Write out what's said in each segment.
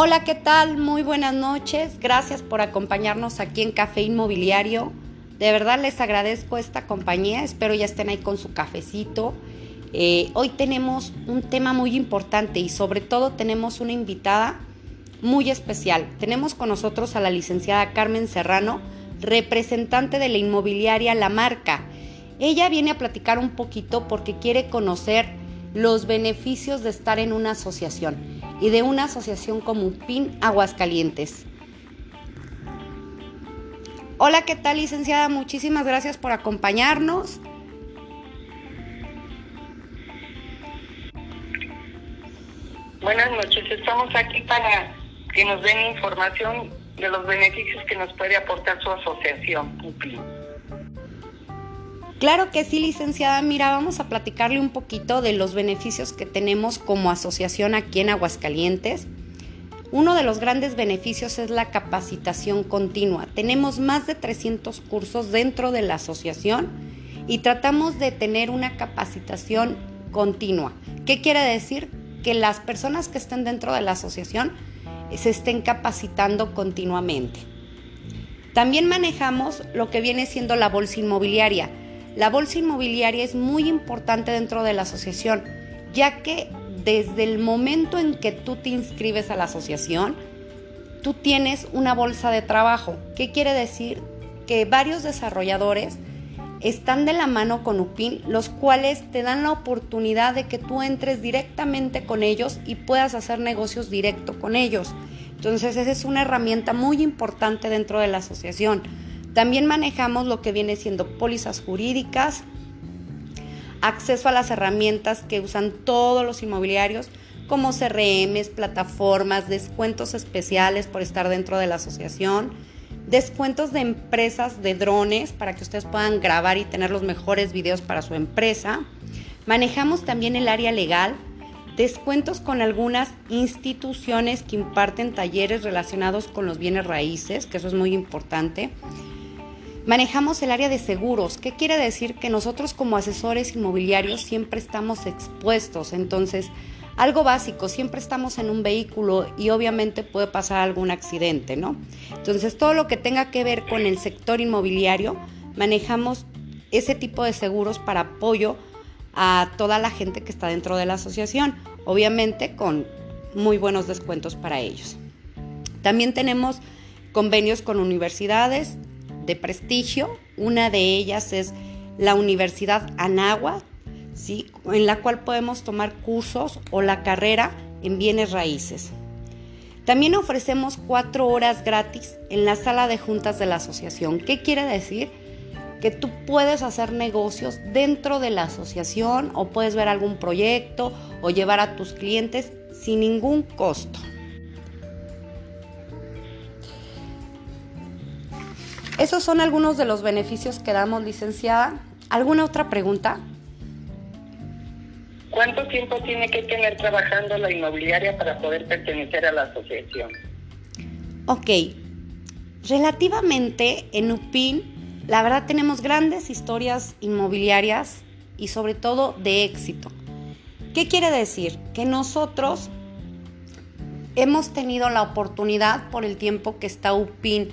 Hola, ¿qué tal? Muy buenas noches. Gracias por acompañarnos aquí en Café Inmobiliario. De verdad les agradezco esta compañía. Espero ya estén ahí con su cafecito. Eh, hoy tenemos un tema muy importante y sobre todo tenemos una invitada muy especial. Tenemos con nosotros a la licenciada Carmen Serrano, representante de la inmobiliaria La Marca. Ella viene a platicar un poquito porque quiere conocer los beneficios de estar en una asociación y de una asociación como PIN Aguascalientes. Hola, ¿qué tal licenciada? Muchísimas gracias por acompañarnos. Buenas noches, estamos aquí para que nos den información de los beneficios que nos puede aportar su asociación, PIN. Claro que sí, licenciada. Mira, vamos a platicarle un poquito de los beneficios que tenemos como asociación aquí en Aguascalientes. Uno de los grandes beneficios es la capacitación continua. Tenemos más de 300 cursos dentro de la asociación y tratamos de tener una capacitación continua. ¿Qué quiere decir? Que las personas que estén dentro de la asociación se estén capacitando continuamente. También manejamos lo que viene siendo la bolsa inmobiliaria. La bolsa inmobiliaria es muy importante dentro de la asociación, ya que desde el momento en que tú te inscribes a la asociación, tú tienes una bolsa de trabajo. ¿Qué quiere decir? Que varios desarrolladores están de la mano con UPIN, los cuales te dan la oportunidad de que tú entres directamente con ellos y puedas hacer negocios directo con ellos. Entonces esa es una herramienta muy importante dentro de la asociación. También manejamos lo que viene siendo pólizas jurídicas, acceso a las herramientas que usan todos los inmobiliarios como CRMs, plataformas, descuentos especiales por estar dentro de la asociación, descuentos de empresas de drones para que ustedes puedan grabar y tener los mejores videos para su empresa. Manejamos también el área legal, descuentos con algunas instituciones que imparten talleres relacionados con los bienes raíces, que eso es muy importante. Manejamos el área de seguros. ¿Qué quiere decir? Que nosotros como asesores inmobiliarios siempre estamos expuestos. Entonces, algo básico, siempre estamos en un vehículo y obviamente puede pasar algún accidente, ¿no? Entonces, todo lo que tenga que ver con el sector inmobiliario, manejamos ese tipo de seguros para apoyo a toda la gente que está dentro de la asociación, obviamente con muy buenos descuentos para ellos. También tenemos convenios con universidades, de prestigio. Una de ellas es la Universidad Anáhuac, ¿sí? en la cual podemos tomar cursos o la carrera en bienes raíces. También ofrecemos cuatro horas gratis en la sala de juntas de la asociación. ¿Qué quiere decir? Que tú puedes hacer negocios dentro de la asociación o puedes ver algún proyecto o llevar a tus clientes sin ningún costo. Esos son algunos de los beneficios que damos, licenciada. ¿Alguna otra pregunta? ¿Cuánto tiempo tiene que tener trabajando la inmobiliaria para poder pertenecer a la asociación? Ok, relativamente en UPIN, la verdad tenemos grandes historias inmobiliarias y sobre todo de éxito. ¿Qué quiere decir? Que nosotros hemos tenido la oportunidad por el tiempo que está UPIN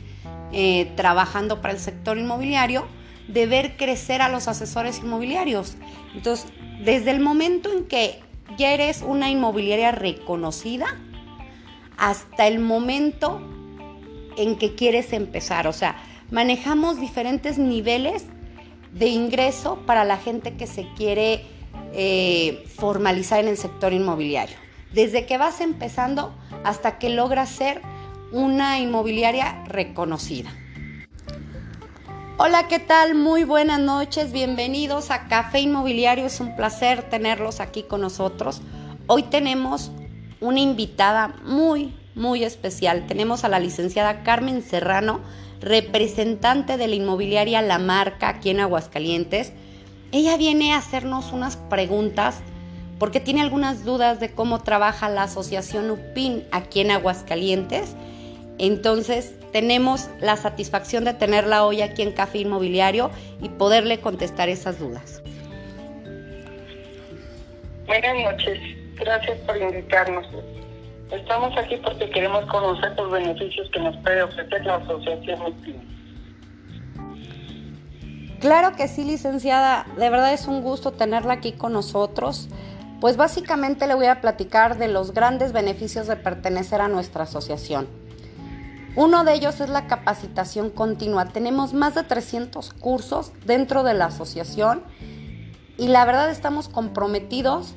eh, trabajando para el sector inmobiliario, de ver crecer a los asesores inmobiliarios. Entonces, desde el momento en que ya eres una inmobiliaria reconocida, hasta el momento en que quieres empezar. O sea, manejamos diferentes niveles de ingreso para la gente que se quiere eh, formalizar en el sector inmobiliario. Desde que vas empezando hasta que logras ser una inmobiliaria reconocida. Hola, ¿qué tal? Muy buenas noches, bienvenidos a Café Inmobiliario, es un placer tenerlos aquí con nosotros. Hoy tenemos una invitada muy, muy especial. Tenemos a la licenciada Carmen Serrano, representante de la inmobiliaria La Marca aquí en Aguascalientes. Ella viene a hacernos unas preguntas porque tiene algunas dudas de cómo trabaja la asociación UPIN aquí en Aguascalientes entonces, tenemos la satisfacción de tenerla hoy aquí en Café Inmobiliario y poderle contestar esas dudas. Buenas noches, gracias por invitarnos. Estamos aquí porque queremos conocer los beneficios que nos puede ofrecer la asociación UPIN. Claro que sí, licenciada. De verdad es un gusto tenerla aquí con nosotros. Pues básicamente le voy a platicar de los grandes beneficios de pertenecer a nuestra asociación. Uno de ellos es la capacitación continua. Tenemos más de 300 cursos dentro de la asociación y la verdad estamos comprometidos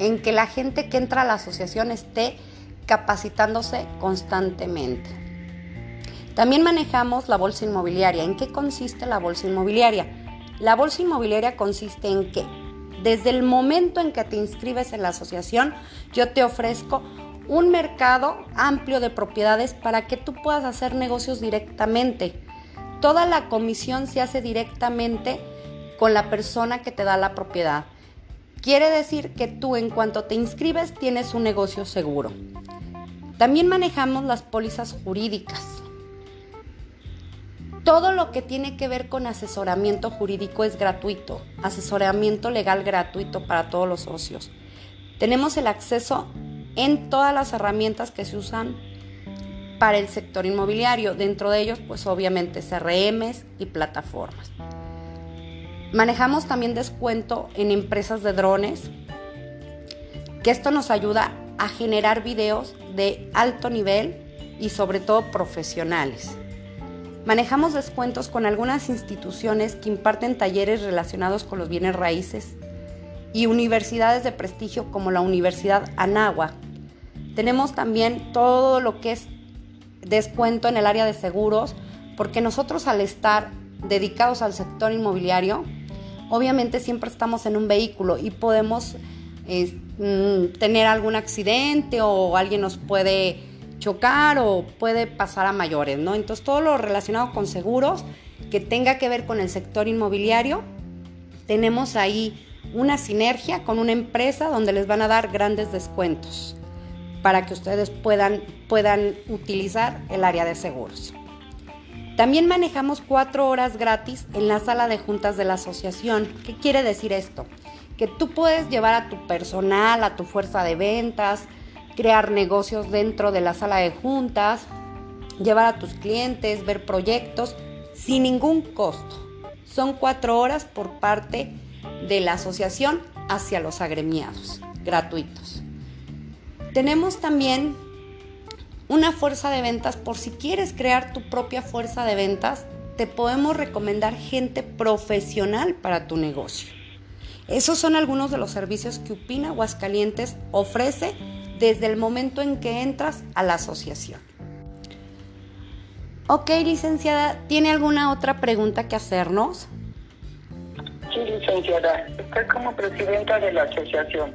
en que la gente que entra a la asociación esté capacitándose constantemente. También manejamos la bolsa inmobiliaria. ¿En qué consiste la bolsa inmobiliaria? La bolsa inmobiliaria consiste en que desde el momento en que te inscribes en la asociación, yo te ofrezco un mercado amplio de propiedades para que tú puedas hacer negocios directamente. Toda la comisión se hace directamente con la persona que te da la propiedad. Quiere decir que tú en cuanto te inscribes tienes un negocio seguro. También manejamos las pólizas jurídicas. Todo lo que tiene que ver con asesoramiento jurídico es gratuito, asesoramiento legal gratuito para todos los socios. Tenemos el acceso en todas las herramientas que se usan para el sector inmobiliario, dentro de ellos pues obviamente CRMs y plataformas. Manejamos también descuento en empresas de drones, que esto nos ayuda a generar videos de alto nivel y sobre todo profesionales. Manejamos descuentos con algunas instituciones que imparten talleres relacionados con los bienes raíces y universidades de prestigio como la Universidad Anáhuac. Tenemos también todo lo que es descuento en el área de seguros, porque nosotros al estar dedicados al sector inmobiliario, obviamente siempre estamos en un vehículo y podemos mm, tener algún accidente o alguien nos puede chocar o puede pasar a mayores, ¿no? Entonces todo lo relacionado con seguros que tenga que ver con el sector inmobiliario, tenemos ahí una sinergia con una empresa donde les van a dar grandes descuentos para que ustedes puedan, puedan utilizar el área de seguros. También manejamos cuatro horas gratis en la sala de juntas de la asociación. ¿Qué quiere decir esto? Que tú puedes llevar a tu personal, a tu fuerza de ventas, crear negocios dentro de la sala de juntas, llevar a tus clientes, ver proyectos sin ningún costo. Son cuatro horas por parte de la asociación hacia los agremiados, gratuitos. Tenemos también una fuerza de ventas por si quieres crear tu propia fuerza de ventas, te podemos recomendar gente profesional para tu negocio. Esos son algunos de los servicios que Upina Aguascalientes ofrece desde el momento en que entras a la asociación. Ok, licenciada, ¿tiene alguna otra pregunta que hacernos? Sí, licenciada. Usted como presidenta de la asociación,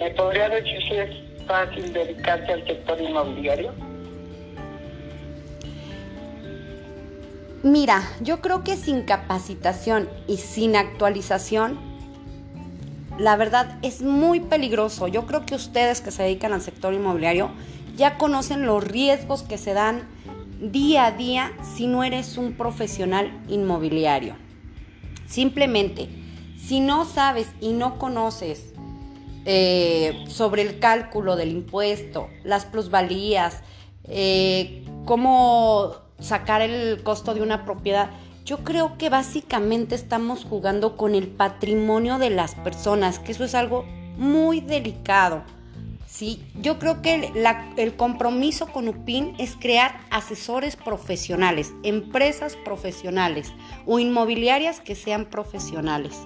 ¿me podría decir si es fácil dedicarse al sector inmobiliario? Mira, yo creo que sin capacitación y sin actualización la verdad es muy peligroso. Yo creo que ustedes que se dedican al sector inmobiliario ya conocen los riesgos que se dan día a día si no eres un profesional inmobiliario. Simplemente, si no sabes y no conoces eh, sobre el cálculo del impuesto, las plusvalías, eh, cómo sacar el costo de una propiedad, yo creo que básicamente estamos jugando con el patrimonio de las personas, que eso es algo muy delicado. ¿sí? Yo creo que el compromiso con UPIN es crear asesores profesionales, empresas profesionales o inmobiliarias que sean profesionales.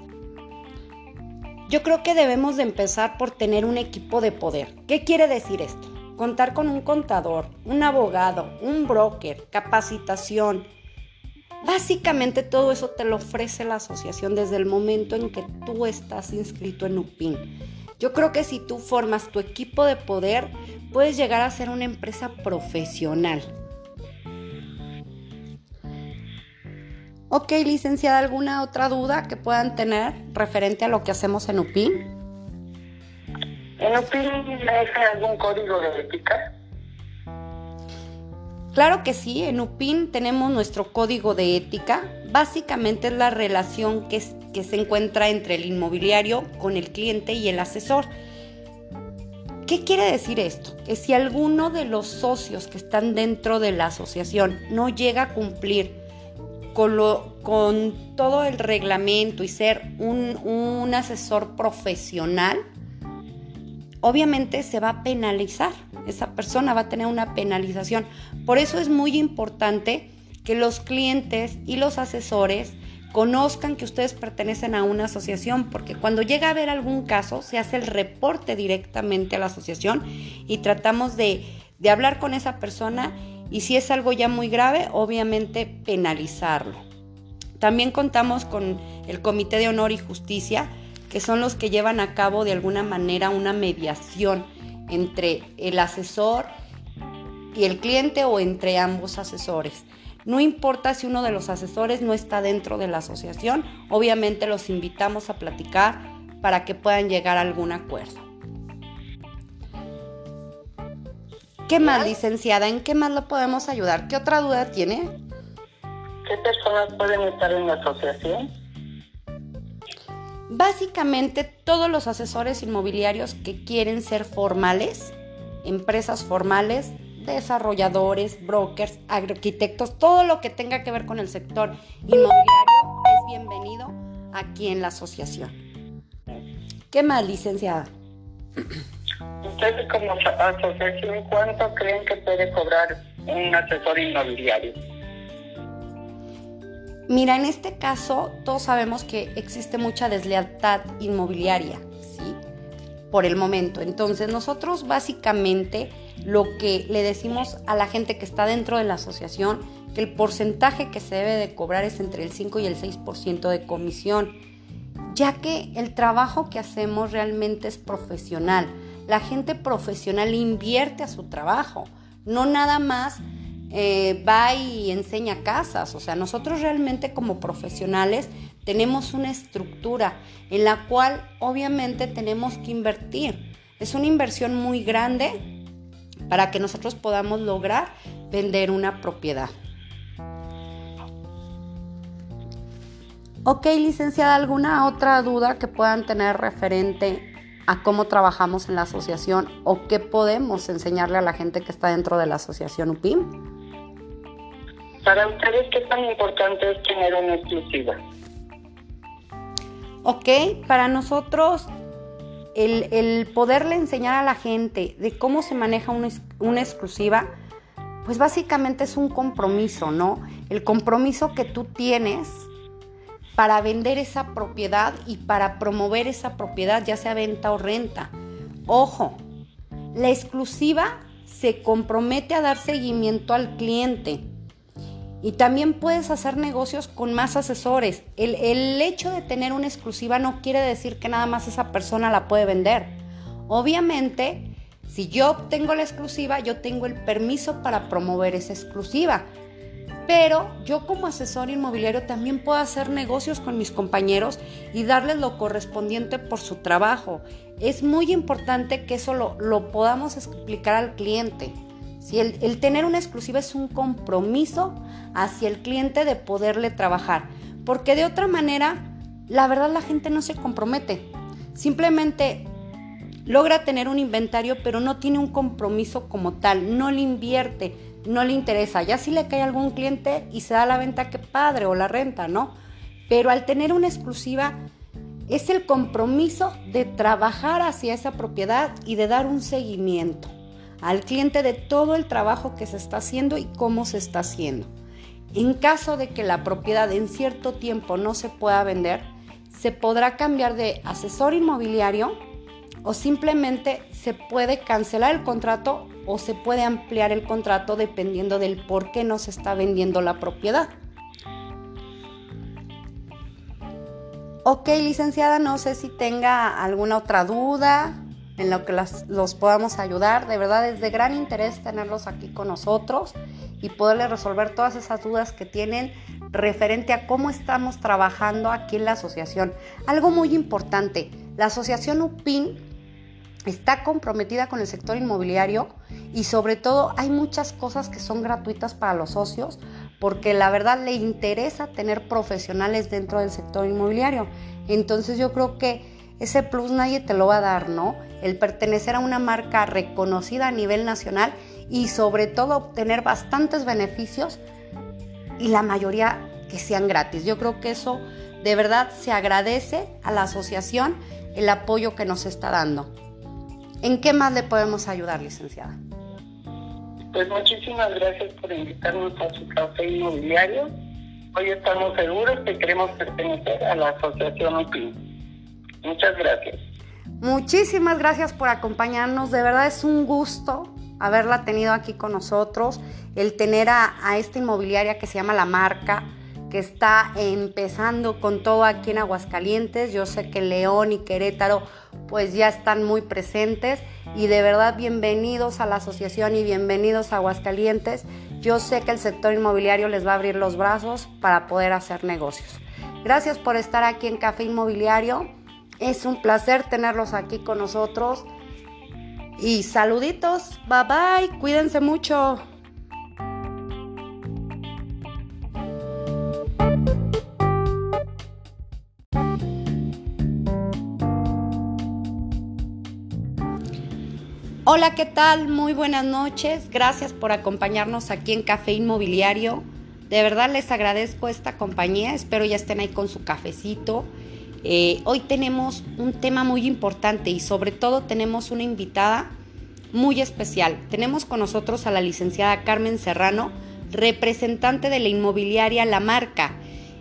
Yo creo que debemos de empezar por tener un equipo de poder. ¿Qué quiere decir esto? Contar con un contador, un abogado, un broker, capacitación, Básicamente todo eso te lo ofrece la asociación desde el momento en que tú estás inscrito en UPIN. Yo creo que si tú formas tu equipo de poder, puedes llegar a ser una empresa profesional. Ok, licenciada, ¿alguna otra duda que puedan tener referente a lo que hacemos en UPIN? ¿En UPIN deja algún código de ética? Claro que sí, en UPIN tenemos nuestro código de ética. Básicamente es la relación que, se encuentra entre el inmobiliario con el cliente y el asesor. ¿Qué quiere decir esto? Que si alguno de los socios que están dentro de la asociación no llega a cumplir con, todo el reglamento y ser un asesor profesional, obviamente se va a penalizar. Esa persona va a tener una penalización. Por eso es muy importante que los clientes y los asesores conozcan que ustedes pertenecen a una asociación, porque cuando llega a haber algún caso, se hace el reporte directamente a la asociación y tratamos de, de hablar con esa persona y si es algo ya muy grave, obviamente penalizarlo. También contamos con el Comité de Honor y Justicia, que son los que llevan a cabo de alguna manera una mediación entre el asesor y el cliente o entre ambos asesores. No importa si uno de los asesores no está dentro de la asociación, obviamente los invitamos a platicar para que puedan llegar a algún acuerdo. ¿Qué más, licenciada? ¿En qué más lo podemos ayudar? ¿Qué otra duda tiene? ¿Qué personas pueden estar en la asociación? Básicamente todos los asesores inmobiliarios que quieren ser formales, empresas formales, desarrolladores, brokers, arquitectos, todo lo que tenga que ver con el sector inmobiliario es bienvenido aquí en la asociación. ¿Qué más, licenciada? Ustedes como asociación, ¿cuánto creen que puede cobrar un asesor inmobiliario? Mira, en este caso todos sabemos que existe mucha deslealtad inmobiliaria, ¿sí? Por el momento. Entonces nosotros básicamente lo que le decimos a la gente que está dentro de la asociación, que el porcentaje que se debe de cobrar es entre el 5 y el 6% de comisión, ya que el trabajo que hacemos realmente es profesional. La gente profesional invierte a su trabajo, no nada más eh, va y enseña casas. O sea, nosotros realmente como profesionales tenemos una estructura en la cual obviamente tenemos que invertir. Es una inversión muy grande para que nosotros podamos lograr vender una propiedad. Ok, licenciada, ¿alguna otra duda que puedan tener referente a cómo trabajamos en la asociación o qué podemos enseñarle a la gente que está dentro de la asociación UPIM? Para ustedes, ¿qué tan importante es tener una exclusiva? Ok, para nosotros el, poderle enseñar a la gente de cómo se maneja una, una exclusiva, pues básicamente es un compromiso, ¿no? El compromiso que tú tienes para vender esa propiedad y para promover esa propiedad, ya sea venta o renta. Ojo, la exclusiva se compromete a dar seguimiento al cliente. Y también puedes hacer negocios con más asesores. El, hecho de tener una exclusiva no quiere decir que nada más esa persona la puede vender. Obviamente, si yo tengo la exclusiva, yo tengo el permiso para promover esa exclusiva. Pero yo como asesor inmobiliario también puedo hacer negocios con mis compañeros y darles lo correspondiente por su trabajo. Es muy importante que eso lo, lo podamos explicar al cliente. Si el, tener una exclusiva es un compromiso hacia el cliente de poderle trabajar, porque de otra manera, la verdad la gente no se compromete. Simplemente logra tener un inventario, pero no tiene un compromiso como tal, no le invierte, no le interesa. Ya si le cae algún cliente y se da la venta, qué padre, o la renta, ¿no? Pero al tener una exclusiva, es el compromiso de trabajar hacia esa propiedad y de dar un seguimiento al cliente de todo el trabajo que se está haciendo y cómo se está haciendo. En caso de que la propiedad en cierto tiempo no se pueda vender, se podrá cambiar de asesor inmobiliario o simplemente se puede cancelar el contrato o se puede ampliar el contrato dependiendo del por qué no se está vendiendo la propiedad. Ok, licenciada, no sé si tenga alguna otra duda en lo que los podamos ayudar. De verdad es de gran interés tenerlos aquí con nosotros y poderles resolver todas esas dudas que tienen referente a cómo estamos trabajando aquí en la asociación. Algo muy importante, la asociación UPIN está comprometida con el sector inmobiliario y sobre todo hay muchas cosas que son gratuitas para los socios porque la verdad le interesa tener profesionales dentro del sector inmobiliario. Entonces yo creo que ese plus nadie te lo va a dar, ¿no? El pertenecer a una marca reconocida a nivel nacional y sobre todo obtener bastantes beneficios y la mayoría que sean gratis. Yo creo que eso de verdad se agradece a la asociación el apoyo que nos está dando. ¿En qué más le podemos ayudar, licenciada? Pues muchísimas gracias por invitarnos a su café inmobiliario. Hoy estamos seguros que queremos pertenecer a la Asociación UPIN. Muchas gracias. Muchísimas gracias por acompañarnos. De verdad es un gusto haberla tenido aquí con nosotros, el tener a, a esta inmobiliaria que se llama La Marca que está empezando con todo aquí en Aguascalientes. Yo sé que León y Querétaro pues ya están muy presentes y de verdad bienvenidos a la asociación y bienvenidos a Aguascalientes. Yo sé que el sector inmobiliario les va a abrir los brazos para poder hacer negocios. Gracias por estar aquí en Café Inmobiliario. Es un placer tenerlos aquí con nosotros. Y saluditos, bye bye, cuídense mucho. Hola, ¿qué tal? Muy buenas noches. Gracias por acompañarnos aquí en Café Inmobiliario. De verdad les agradezco esta compañía. Espero ya estén ahí con su cafecito. Eh, hoy tenemos un tema muy importante y sobre todo tenemos una invitada muy especial. Tenemos con nosotros a la licenciada Carmen Serrano, representante de la inmobiliaria La Marca.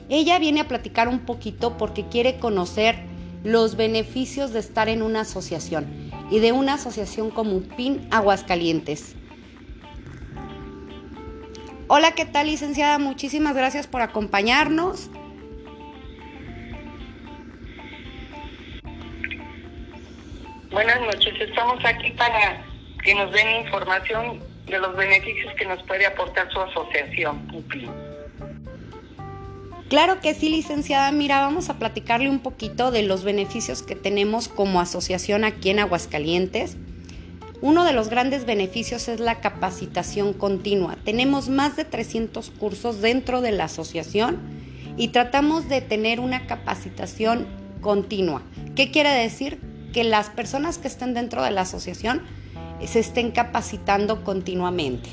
Ella viene a platicar un poquito porque quiere conocer los beneficios de estar en una asociación y de una asociación como PIN Aguascalientes. Hola, ¿qué tal licenciada? Muchísimas gracias por acompañarnos. Buenas noches, estamos aquí para que nos den información de los beneficios que nos puede aportar su asociación PIN. Claro que sí, licenciada. Mira, vamos a platicarle un poquito de los beneficios que tenemos como asociación aquí en Aguascalientes. Uno de los grandes beneficios es la capacitación continua. Tenemos más de 300 cursos dentro de la asociación y tratamos de tener una capacitación continua. ¿Qué quiere decir? Que las personas que estén dentro de la asociación se estén capacitando continuamente.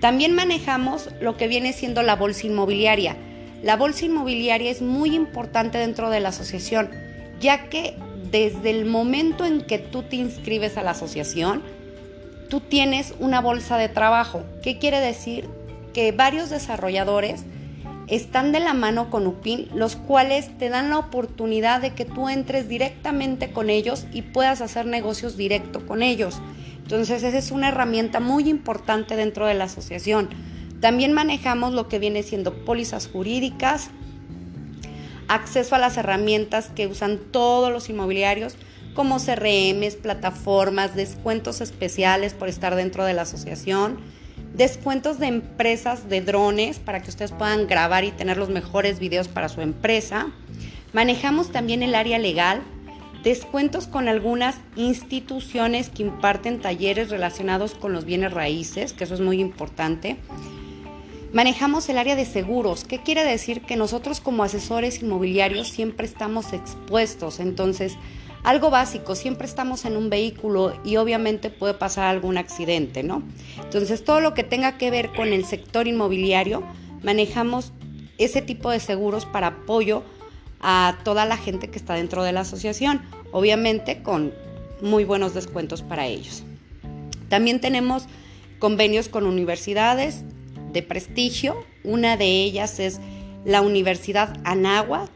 También manejamos lo que viene siendo la bolsa inmobiliaria. La bolsa inmobiliaria es muy importante dentro de la asociación, ya que desde el momento en que tú te inscribes a la asociación, tú tienes una bolsa de trabajo. ¿Qué quiere decir? Que varios desarrolladores están de la mano con UPIN, los cuales te dan la oportunidad de que tú entres directamente con ellos y puedas hacer negocios directo con ellos. Entonces esa es una herramienta muy importante dentro de la asociación. También manejamos lo que viene siendo pólizas jurídicas, acceso a las herramientas que usan todos los inmobiliarios como CRMs, plataformas, descuentos especiales por estar dentro de la asociación, descuentos de empresas de drones para que ustedes puedan grabar y tener los mejores videos para su empresa. Manejamos también el área legal, descuentos con algunas instituciones que imparten talleres relacionados con los bienes raíces, que eso es muy importante. Manejamos el área de seguros. ¿Qué quiere decir? Que nosotros como asesores inmobiliarios siempre estamos expuestos. Entonces, algo básico, siempre estamos en un vehículo y obviamente puede pasar algún accidente, ¿no? Entonces, todo lo que tenga que ver con el sector inmobiliario, manejamos ese tipo de seguros para apoyo a toda la gente que está dentro de la asociación, obviamente con muy buenos descuentos para ellos. También tenemos convenios con universidades, de prestigio. Una de ellas es la Universidad Anáhuac,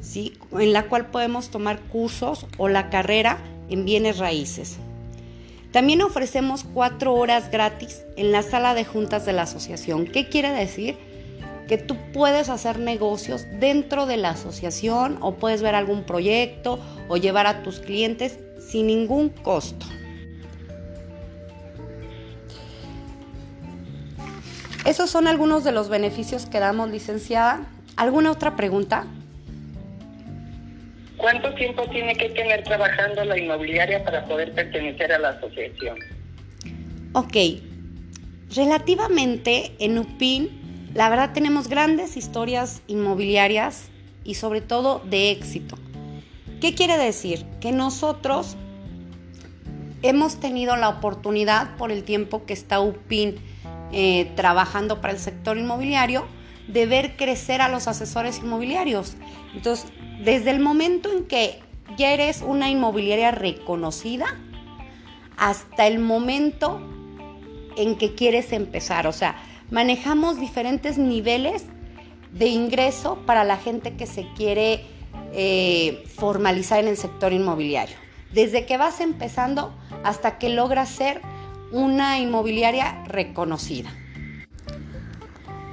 ¿sí? en la cual podemos tomar cursos o la carrera en bienes raíces. También ofrecemos cuatro horas gratis en la sala de juntas de la asociación. ¿Qué quiere decir? Que tú puedes hacer negocios dentro de la asociación o puedes ver algún proyecto o llevar a tus clientes sin ningún costo. Esos son algunos de los beneficios que damos, licenciada. ¿Alguna otra pregunta? ¿Cuánto tiempo tiene que tener trabajando la inmobiliaria para poder pertenecer a la asociación? Ok, relativamente en UPIN, la verdad tenemos grandes historias inmobiliarias y sobre todo de éxito. ¿Qué quiere decir? Que nosotros hemos tenido la oportunidad por el tiempo que está UPIN eh, trabajando para el sector inmobiliario de ver crecer a los asesores inmobiliarios. Entonces, desde el momento en que ya eres una inmobiliaria reconocida hasta el momento en que quieres empezar. O sea, manejamos diferentes niveles de ingreso para la gente que se quiere eh, formalizar en el sector inmobiliario. Desde que vas empezando hasta que logras ser una inmobiliaria reconocida.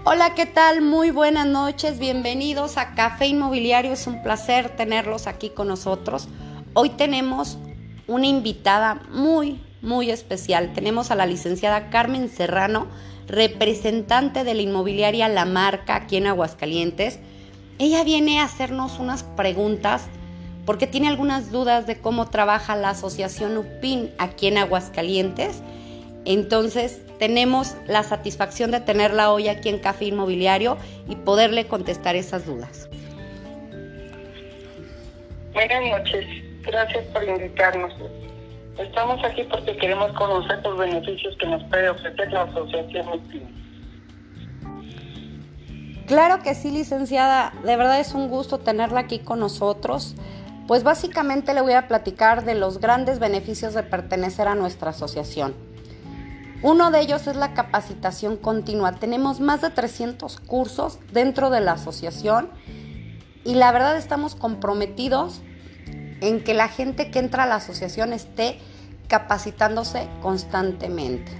Hola, ¿qué tal? Muy buenas noches, bienvenidos a Café Inmobiliario, es un placer tenerlos aquí con nosotros. Hoy tenemos una invitada muy, muy especial. Tenemos a la licenciada Carmen Serrano, representante de la inmobiliaria La Marca aquí en Aguascalientes. Ella viene a hacernos unas preguntas porque tiene algunas dudas de cómo trabaja la asociación UPIN aquí en Aguascalientes. Entonces, tenemos la satisfacción de tenerla hoy aquí en Café Inmobiliario y poderle contestar esas dudas. Buenas noches, gracias por invitarnos. Estamos aquí porque queremos conocer los beneficios que nos puede ofrecer la Asociación Claro que sí, licenciada. De verdad es un gusto tenerla aquí con nosotros. Pues básicamente le voy a platicar de los grandes beneficios de pertenecer a nuestra asociación. Uno de ellos es la capacitación continua. Tenemos más de 300 cursos dentro de la asociación y la verdad estamos comprometidos en que la gente que entra a la asociación esté capacitándose constantemente.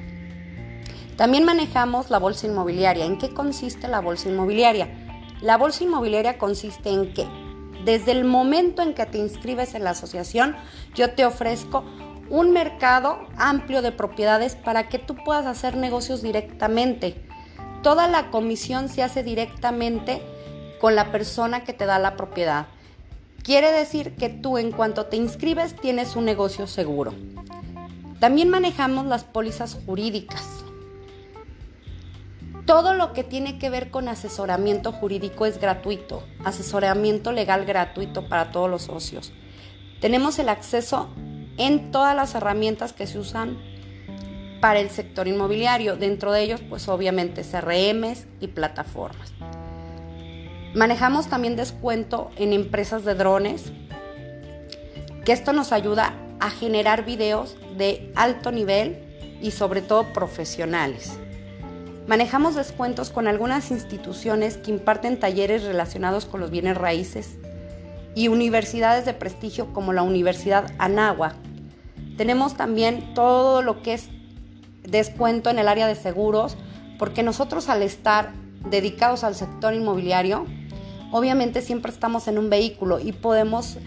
También manejamos la bolsa inmobiliaria. ¿En qué consiste la bolsa inmobiliaria? La bolsa inmobiliaria consiste en que desde el momento en que te inscribes en la asociación, yo te ofrezco un mercado amplio de propiedades para que tú puedas hacer negocios directamente. Toda la comisión se hace directamente con la persona que te da la propiedad. Quiere decir que tú en cuanto te inscribes tienes un negocio seguro. También manejamos las pólizas jurídicas. Todo lo que tiene que ver con asesoramiento jurídico es gratuito, asesoramiento legal gratuito para todos los socios. Tenemos el acceso en todas las herramientas que se usan para el sector inmobiliario, dentro de ellos pues obviamente CRMs y plataformas. Manejamos también descuento en empresas de drones, que esto nos ayuda a generar videos de alto nivel y sobre todo profesionales. Manejamos descuentos con algunas instituciones que imparten talleres relacionados con los bienes raíces y universidades de prestigio como la Universidad Anagua. Tenemos también todo lo que es descuento en el área de seguros, porque nosotros al estar dedicados al sector inmobiliario, obviamente siempre estamos en un vehículo y podemos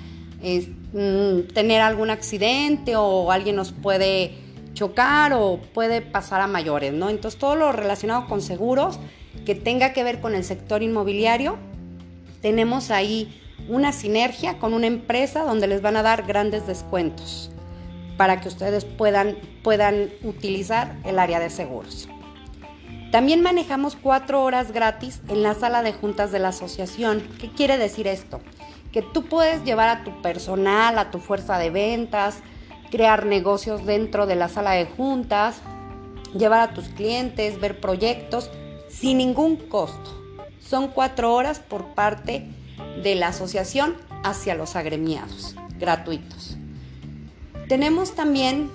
mm, tener algún accidente o alguien nos puede chocar o puede pasar a mayores, ¿no? Entonces todo lo relacionado con seguros que tenga que ver con el sector inmobiliario, tenemos ahí una sinergia con una empresa donde les van a dar grandes descuentos para que ustedes puedan, puedan utilizar el área de seguros. También manejamos cuatro horas gratis en la sala de juntas de la asociación. ¿Qué quiere decir esto? Que tú puedes llevar a tu personal, a tu fuerza de ventas, crear negocios dentro de la sala de juntas, llevar a tus clientes, ver proyectos sin ningún costo. Son cuatro horas por parte de la asociación hacia los agremiados, gratuitos. Tenemos también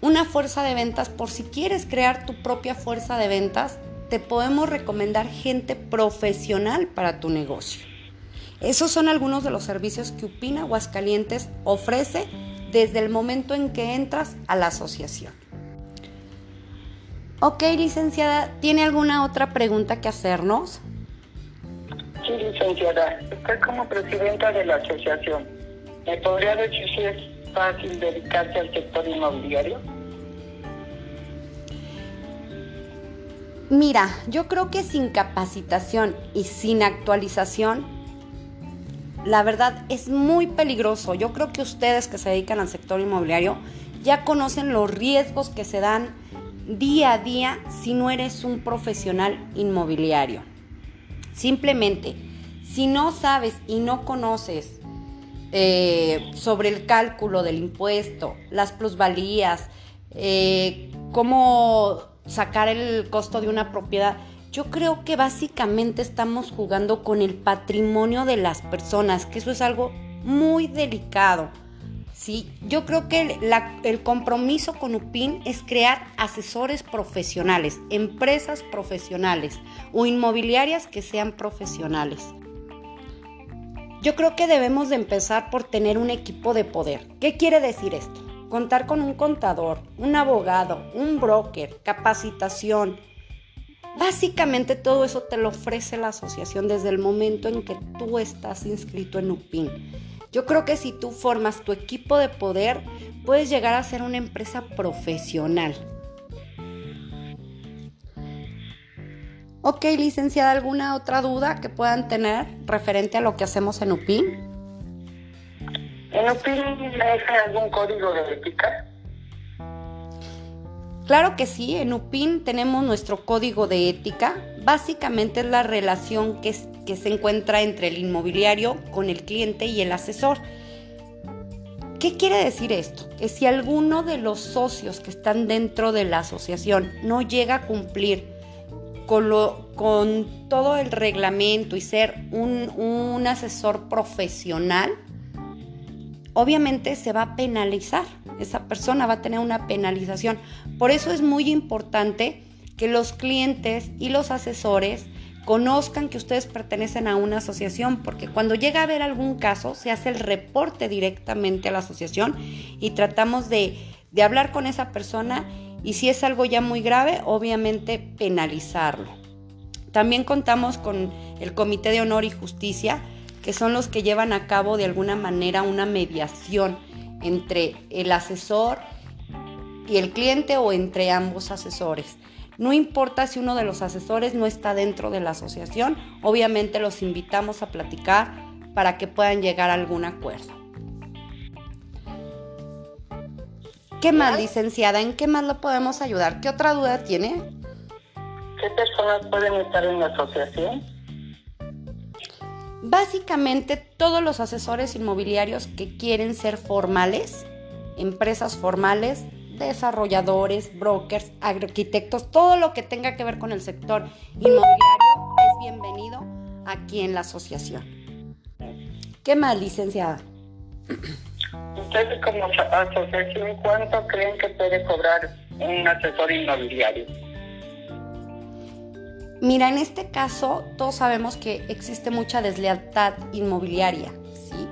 una fuerza de ventas por si quieres crear tu propia fuerza de ventas, te podemos recomendar gente profesional para tu negocio. Esos son algunos de los servicios que Upina Aguascalientes ofrece desde el momento en que entras a la asociación. Ok, licenciada, ¿tiene alguna otra pregunta que hacernos? Sí, licenciada. Usted como presidenta de la asociación, ¿me podría decir si es fácil dedicarse al sector inmobiliario? Mira, yo creo que sin capacitación y sin actualización, la verdad es muy peligroso. Yo creo que ustedes que se dedican al sector inmobiliario ya conocen los riesgos que se dan día a día si no eres un profesional inmobiliario. Simplemente, si no sabes y no conoces eh, sobre el cálculo del impuesto, las plusvalías, eh, cómo sacar el costo de una propiedad. Yo creo que básicamente estamos jugando con el patrimonio de las personas, que eso es algo muy delicado. ¿sí? Yo creo que el compromiso con UPIN es crear asesores profesionales, empresas profesionales o inmobiliarias que sean profesionales. Yo creo que debemos de empezar por tener un equipo de poder. ¿Qué quiere decir esto? Contar con un contador, un abogado, un broker, capacitación. Básicamente todo eso te lo ofrece la asociación desde el momento en que tú estás inscrito en UPIN. Yo creo que si tú formas tu equipo de poder, puedes llegar a ser una empresa profesional. Ok, licenciada, ¿alguna otra duda que puedan tener referente a lo que hacemos en UPIN? ¿En UPIN deja algún código de ética? Claro que sí, en UPIN tenemos nuestro código de ética. Básicamente es la relación que es que se encuentra entre el inmobiliario con el cliente y el asesor. ¿Qué quiere decir esto? Que si alguno de los socios que están dentro de la asociación no llega a cumplir con, todo el reglamento y ser un, un asesor profesional, obviamente se va a penalizar. Esa persona va a tener una penalización. Por eso es muy importante que los clientes y los asesores conozcan que ustedes pertenecen a una asociación, porque cuando llega a haber algún caso, se hace el reporte directamente a la asociación y tratamos de, hablar con esa persona y si es algo ya muy grave, obviamente penalizarlo. También contamos con el Comité de Honor y Justicia, que son los que llevan a cabo de alguna manera una mediación entre el asesor y el cliente o entre ambos asesores. No importa si uno de los asesores no está dentro de la asociación, obviamente los invitamos a platicar para que puedan llegar a algún acuerdo. ¿Qué más, licenciada? ¿En qué más lo podemos ayudar? ¿Qué otra duda tiene? ¿Qué personas pueden estar en la asociación? Básicamente todos los asesores inmobiliarios que quieren ser formales, empresas formales, desarrolladores, brokers, arquitectos, todo lo que tenga que ver con el sector inmobiliario es bienvenido aquí en la asociación. ¿Qué más, licenciada? Ustedes como asociación, ¿cuánto creen que puede cobrar un asesor inmobiliario? Mira, en este caso todos sabemos que existe mucha deslealtad inmobiliaria, ¿sí?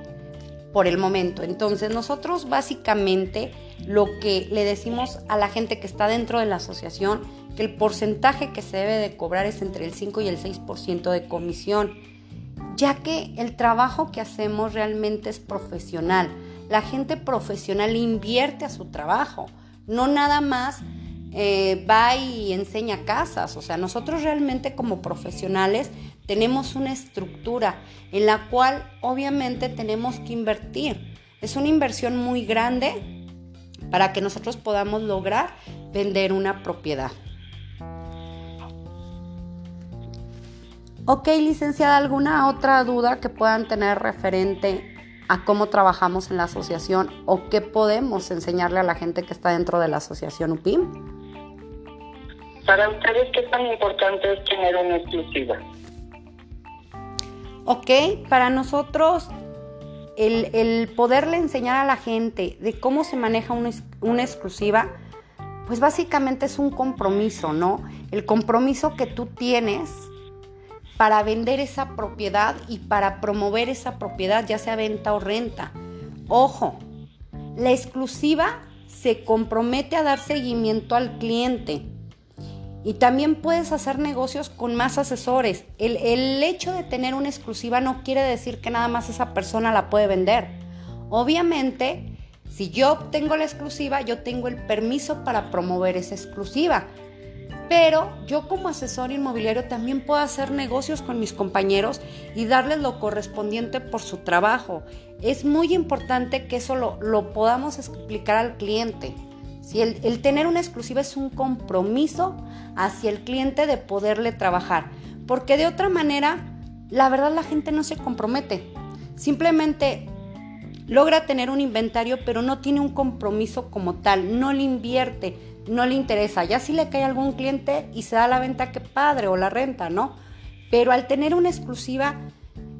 Por el momento. Entonces nosotros básicamente lo que le decimos a la gente que está dentro de la asociación, que el porcentaje que se debe de cobrar es entre el 5 y el 6% de comisión, ya que el trabajo que hacemos realmente es profesional. La gente profesional invierte a su trabajo, no nada más eh, va y enseña casas. O sea, nosotros realmente como profesionales tenemos una estructura en la cual obviamente tenemos que invertir. Es una inversión muy grande para que nosotros podamos lograr vender una propiedad. Ok, licenciada, ¿alguna otra duda que puedan tener referente a cómo trabajamos en la asociación o qué podemos enseñarle a la gente que está dentro de la asociación UPIM? Para ustedes, ¿qué tan importante es tener una exclusiva? Ok, para nosotros el, poderle enseñar a la gente de cómo se maneja una, una exclusiva, pues básicamente es un compromiso, ¿no? El compromiso que tú tienes para vender esa propiedad y para promover esa propiedad, ya sea venta o renta. Ojo, la exclusiva se compromete a dar seguimiento al cliente. Y también puedes hacer negocios con más asesores. El, hecho de tener una exclusiva no quiere decir que nada más esa persona la puede vender. Obviamente, si yo tengo la exclusiva, yo tengo el permiso para promover esa exclusiva. Pero yo como asesor inmobiliario también puedo hacer negocios con mis compañeros y darles lo correspondiente por su trabajo. Es muy importante que eso lo, lo podamos explicar al cliente. Si el, tener una exclusiva es un compromiso hacia el cliente de poderle trabajar, porque de otra manera, la verdad la gente no se compromete. Simplemente logra tener un inventario, pero no tiene un compromiso como tal, no le invierte, no le interesa. Ya si le cae algún cliente y se da la venta, qué padre, o la renta, ¿no? Pero al tener una exclusiva,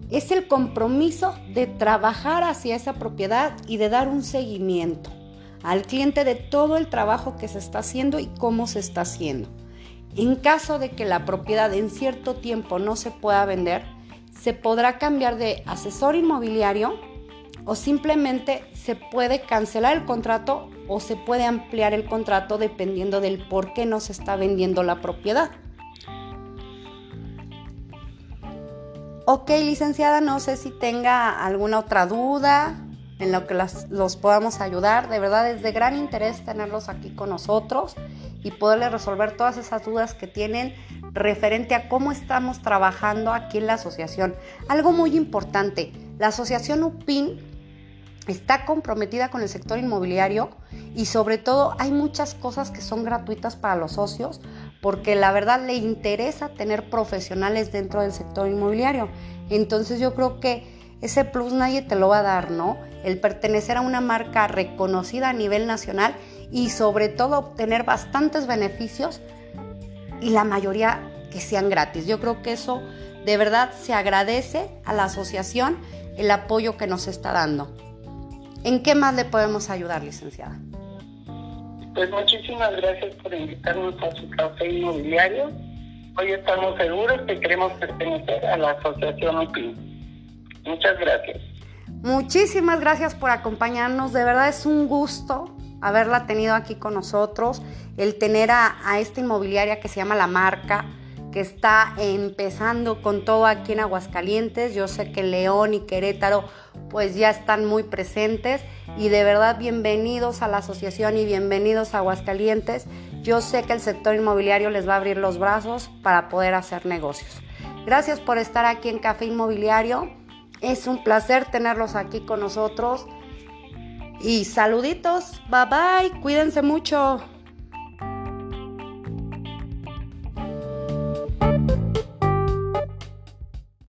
es el compromiso de trabajar hacia esa propiedad y de dar un seguimiento al cliente de todo el trabajo que se está haciendo y cómo se está haciendo. En caso de que la propiedad en cierto tiempo no se pueda vender, se podrá cambiar de asesor inmobiliario o simplemente se puede cancelar el contrato o se puede ampliar el contrato dependiendo del por qué no se está vendiendo la propiedad. Ok, licenciada, no sé si tenga alguna otra duda en lo que los podamos ayudar. De verdad es de gran interés tenerlos aquí con nosotros y poderles resolver todas esas dudas que tienen referente a cómo estamos trabajando aquí en la asociación. Algo muy importante, la asociación UPIN está comprometida con el sector inmobiliario y sobre todo hay muchas cosas que son gratuitas para los socios porque la verdad le interesa tener profesionales dentro del sector inmobiliario. Entonces yo creo que ese plus nadie te lo va a dar, ¿no? El pertenecer a una marca reconocida a nivel nacional y sobre todo obtener bastantes beneficios y la mayoría que sean gratis. Yo creo que eso de verdad se agradece a la asociación el apoyo que nos está dando. ¿En qué más le podemos ayudar, licenciada? Pues muchísimas gracias por invitarnos a su café inmobiliario. Hoy estamos seguros que queremos pertenecer a la Asociación UPIN. Muchas gracias. Muchísimas gracias por acompañarnos. De verdad es un gusto haberla tenido aquí con nosotros, el tener a, a esta inmobiliaria que se llama La Marca, que está empezando con todo aquí en Aguascalientes. Yo sé que León y Querétaro pues ya están muy presentes y de verdad bienvenidos a la asociación y bienvenidos a Aguascalientes. Yo sé que el sector inmobiliario les va a abrir los brazos para poder hacer negocios. Gracias por estar aquí en Café Inmobiliario. Es un placer tenerlos aquí con nosotros. Y saluditos, bye bye, cuídense mucho.